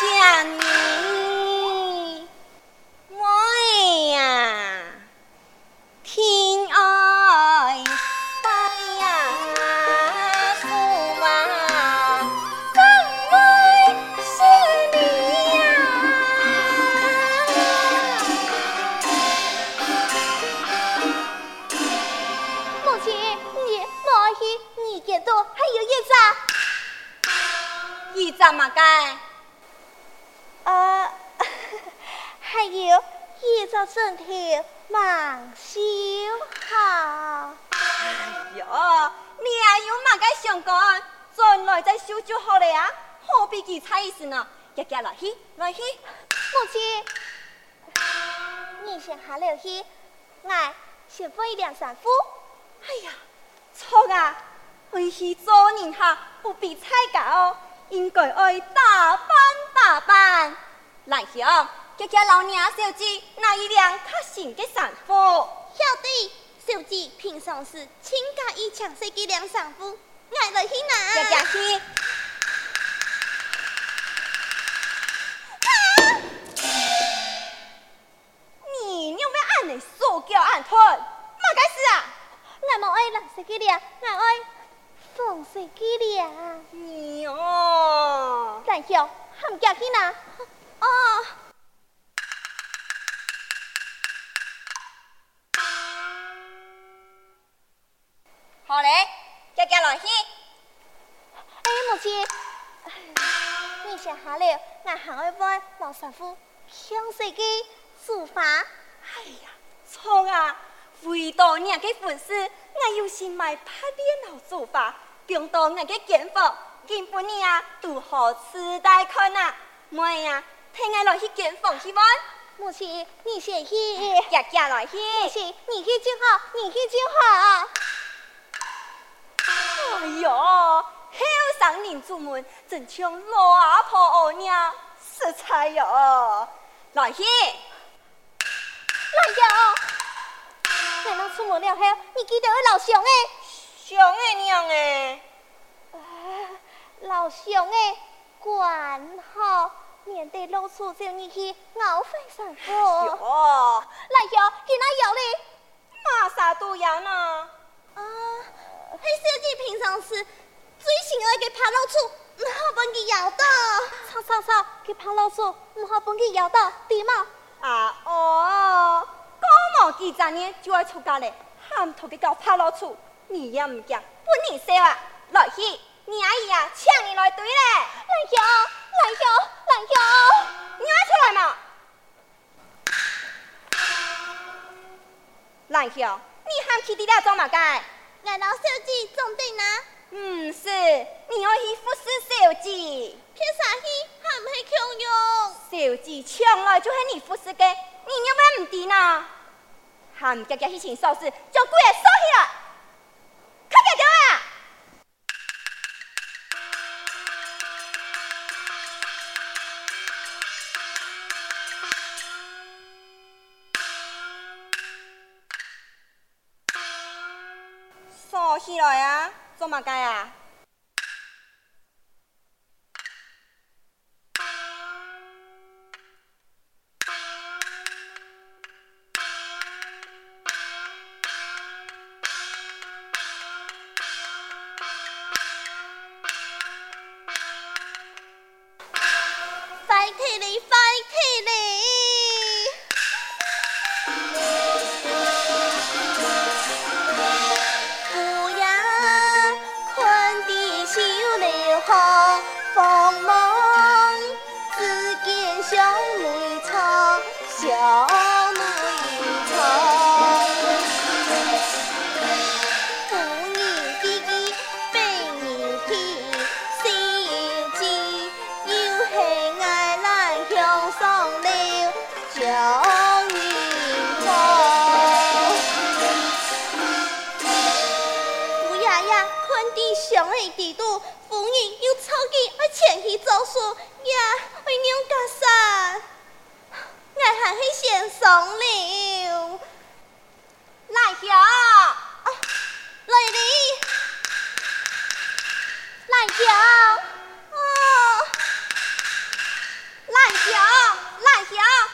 身好了呀，何必记差意思呢？家家来去，来去。母亲，你先下楼去，我先分一两三副。哎呀，错啊，回去做人哈，不必彩价哦，应该爱打扮打扮。来兄。家家老娘小姐那一辆较新的衫服？晓得，小姐平常时亲家一抢谁几辆衫服，爱来去拿。家家去。手脚按吞？嘛该死啊？我冇爱蓝色几辆，我爱粉色几辆。你哦。来兄，喊家去哪。哦。好嘞，叫家来去。哎，母亲，你先下来，我喊一班老师傅详细的做法。哎呀，错啊，为多你个粉丝，我有心买拍电脑做法，并到我个间房，今半年啊都好痴呆看呐。妹啊，听我来去间房去玩。母亲，你先去。家家来去。母亲，你去就好，你去就好。哎呦，后生人出门真像老婆娘，实在哟。来去，出门了后，你记得要老乡哎。乡哎娘哎。老乡哎，管好，免得露出这你去熬饭上火。哟，来哟，给哪要哩？马啥都要呢？啊。嘿，小姐平常时最喜爱给爬老鼠，唔好帮佢咬到。吵吵吵，给怕老鼠，唔好帮佢咬到，对吗？啊哦，过冇几十年就要出家嘞，喊头给搞爬老鼠，你也唔讲，不你说啊？来去，你阿姨啊，请你来对嘞。来兄，来兄，来兄，你爱出来嘛？来兄，你喊起地了做嘛该？俺老小姐总对呢？嗯，是，你要去服侍小姐。凭啥去？还唔系强用？小姐抢来就系你服侍嘅，你要不要唔抵呢？喊家家迄钱数字，就贵个收起来，快点掉啊！收起来啊，做嘛该啊？来呀，困地上的地主，夫人又操集而前去做事，呀，为娘家生，我还是先送了。来条，来哩，来。来，来！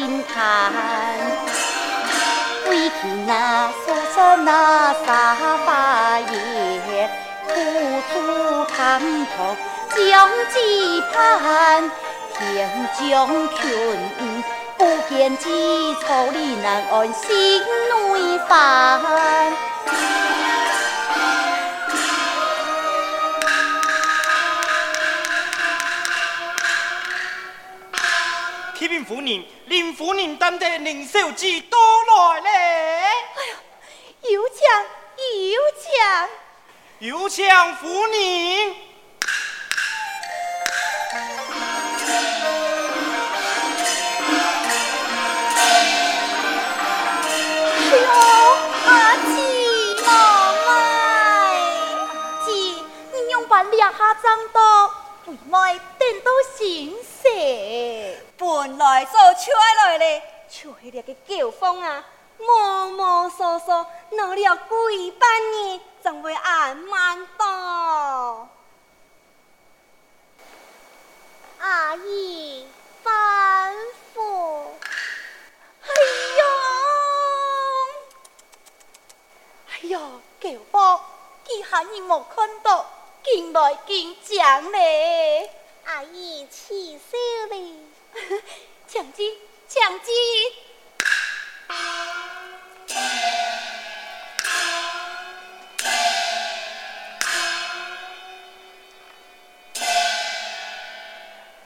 心叹，为听那苏州那沙发爷，苦楚坎坷将几盼，天将穷不见几愁，你难安心内烦。天禀夫人，林夫人担的灵秀计都来了。哎呦，有奖有奖，有奖夫人。两下张刀，为卖等到新鲜。本来做差来嘞，就迄个个旧风啊，毛毛索索，努力几百年，怎会挨慢到？阿姨，吩咐。哎呦，哎呦，舅父，既下你莫看到，进来见讲嘞。阿姨，气死嘞！强子，强子。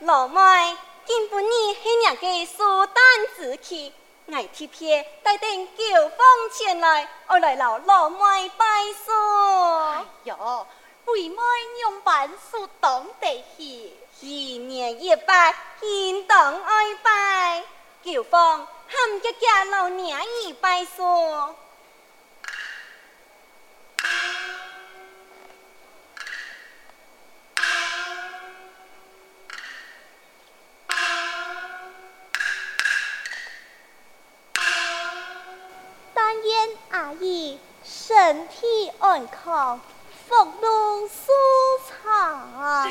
老妹，今不你是两个苏丹之妻，爱贴片带定九凤前来，我来老老妹拜寿。哎呦，为妹用板书当得起，一年一拜，应当爱拜。九凤喊家家老娘儿拜寿。身体安康，福禄寿长。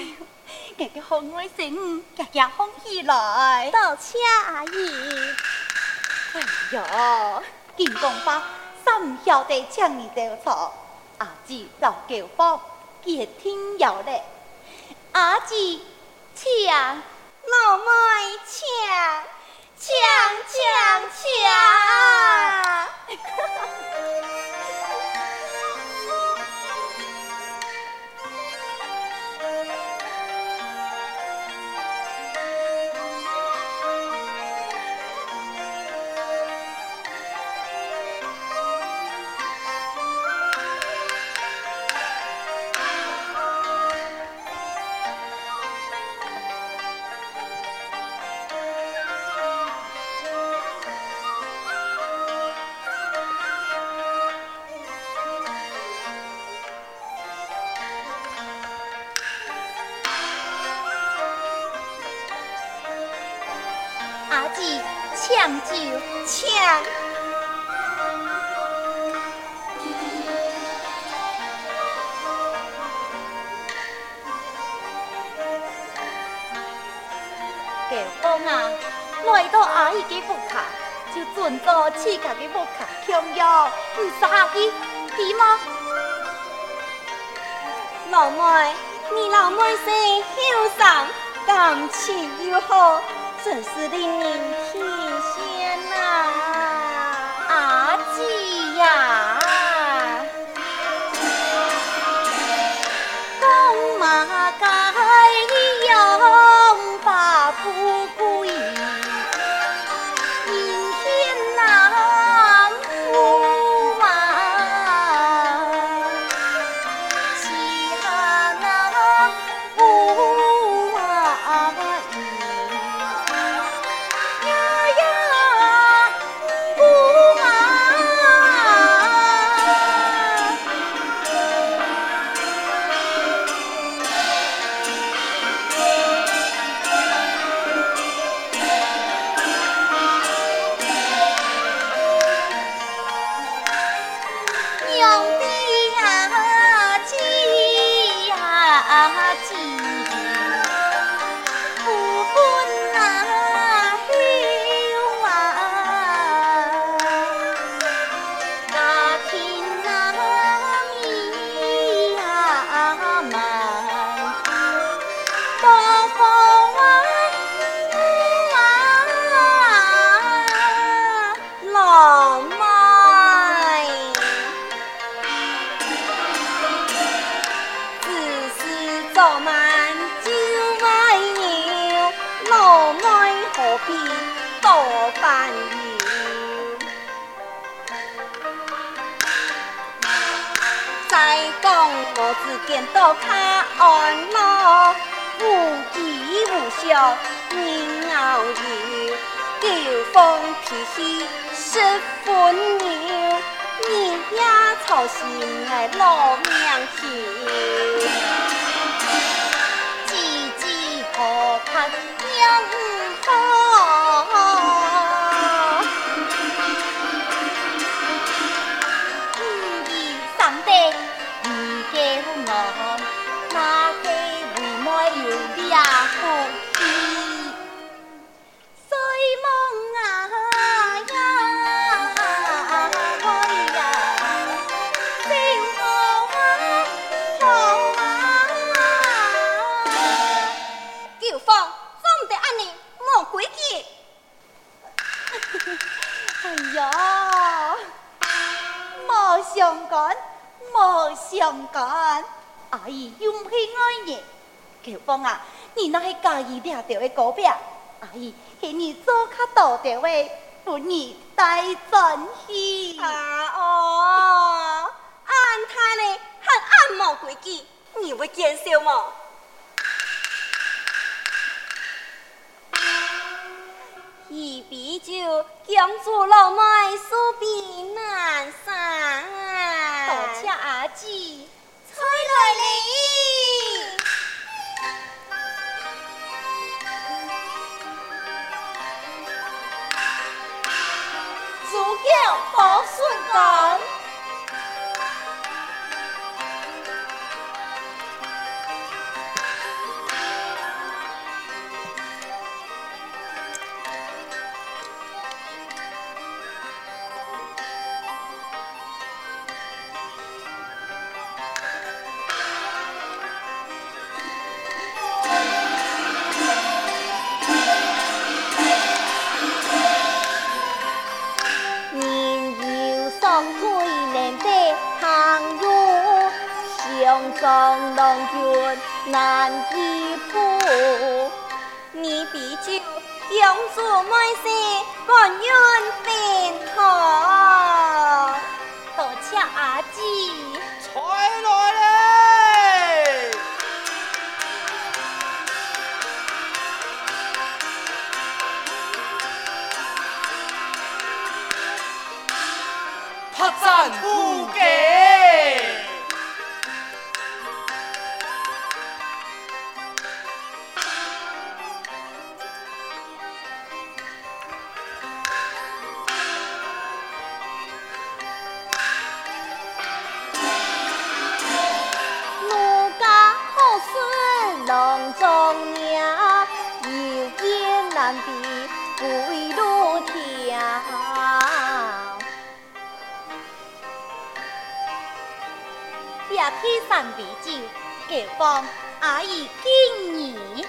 这个好爱心，家家欢喜来。多谢阿姨。哎呦，金公爸，三晓得请你走错。阿姊老舅父，也听有嘞。阿姊，请，老妹请，请请请。来到阿姨的屋卡，就存到自家的屋卡，强要不杀气，对吗？老妹，你老妹生又长，感情又好，真是令人贴心呐！阿姐见到他安乐，无依无靠，人熬油，九风脾气十分牛，你呀操心爱老命去，自己何盼娘相干。阿姨又唔系爱人，乔峰啊，你那系介意掠着的股票，阿姨给你做较多的话，不你带转去。啊哦，安太呢，还安冇规矩，你会接受吗？一杯酒，江左老迈，数比南山。多谢阿姊，菜来哩。煮酒不顺干。上郎君难依附，你比酒将做卖些，甘愿分开。回头瞧一片三杯酒九方阿姨敬你。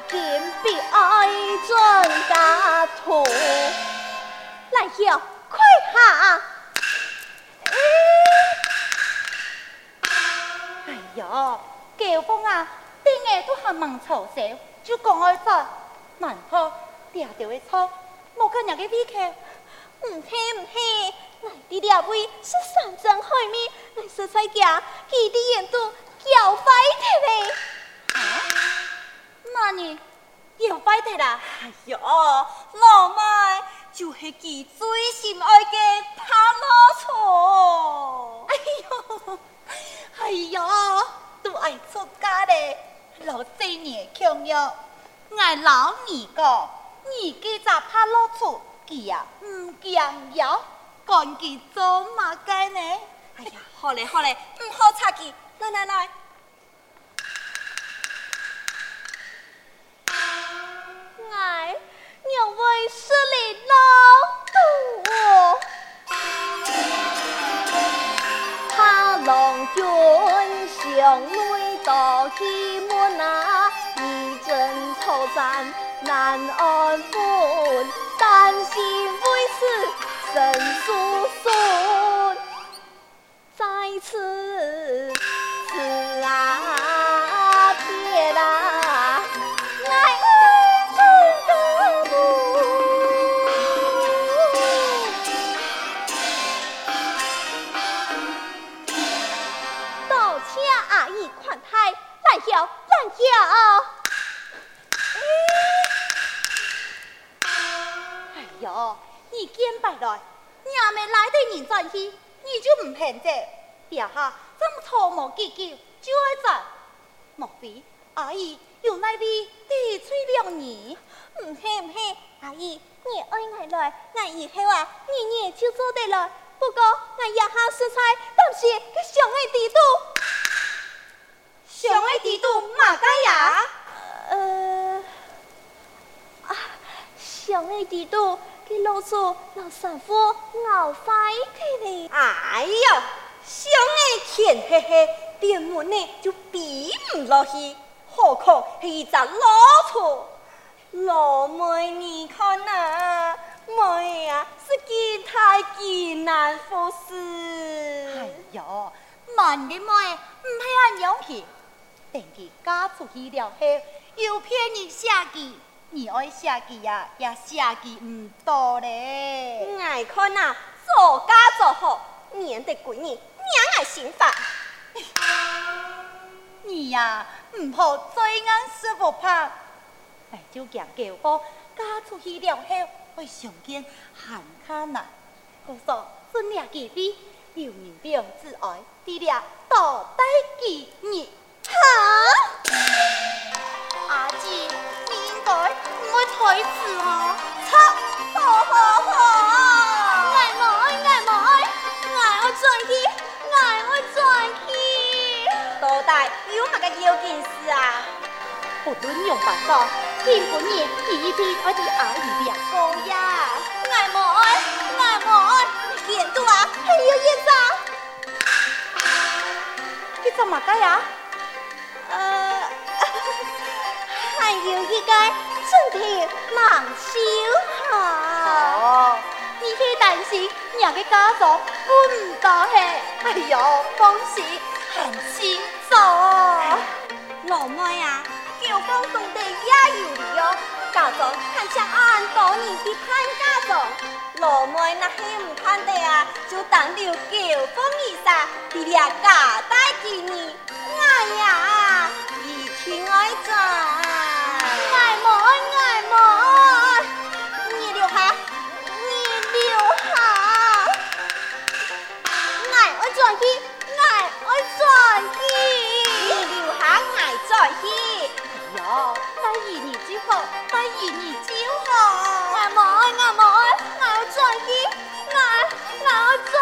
爱见必爱尽家土。来呀，快下！哎呀，乔峰啊，顶下都还忙吵些，就讲爱说，难好，嗲着的错，莫跟人家比客。唔系唔系。来的两位是山珍海味，来食菜价，记得沿途要快点嘞。啊？那你要快点啦？哎呦，老迈，就是佢最心爱的帕老厝。哎呦，哎呦，都爱出家嘞，老岁年强哟。俺老二个，你给咋帕老厝，佢呀唔讲要，赶紧做嘛该呢？哎呀，好嘞好嘞，唔好插佢，来来来。两位是你老杜，他郎君想内到西门，一阵愁战难安分，担心为此生疏顺，在此下这么草木结结就爱走。莫非阿姨有那里得罪了你？唔系唔系，阿姨你爱爱来，我以后啊年年就做得来。不过我一下食菜，但是佢上爱地图。上爱地图马家呀？呃，啊，上爱地图给老祖老师傅熬坏去了。哎呦，上爱天黑黑，点门呢就闭唔落去，何况系一只老厝。老妹，你看呐、啊，妹啊，是几太极难服侍。哎呦，慢啲妹，唔系咁样去。等佢嫁出去了后，又骗你下记，你爱下记呀，也下记唔多嘞。爱看啊，做家做好，免得闺女娘爱心烦。你呀，唔好再硬说不怕，哎，就讲叫我嫁出去了后，会上见喊他难。我说尊了几笔，留名表之爱，地了多带几日。哈！阿姊，你应该唔会推辞哦。操！好好好！大有乜个要紧事啊？不论用办法，今半夜一定要替阿姨两个呀！爱无爱爱无爱，见多啊还有一张。你做乜嘢呀？呃，还有一个身体蛮小哈。哦，你去担心两个家族分唔到嘿？哎呦，恭喜很轻看见俺多年的潘家妆，老妹那还唔看得啊？就等着舅封一裳，爹俩家带给你，哎呀一天爱转。转去，爱转去，爱转去。哎呦，那一年之后。然而骄傲我爱我爱我要再见我我要再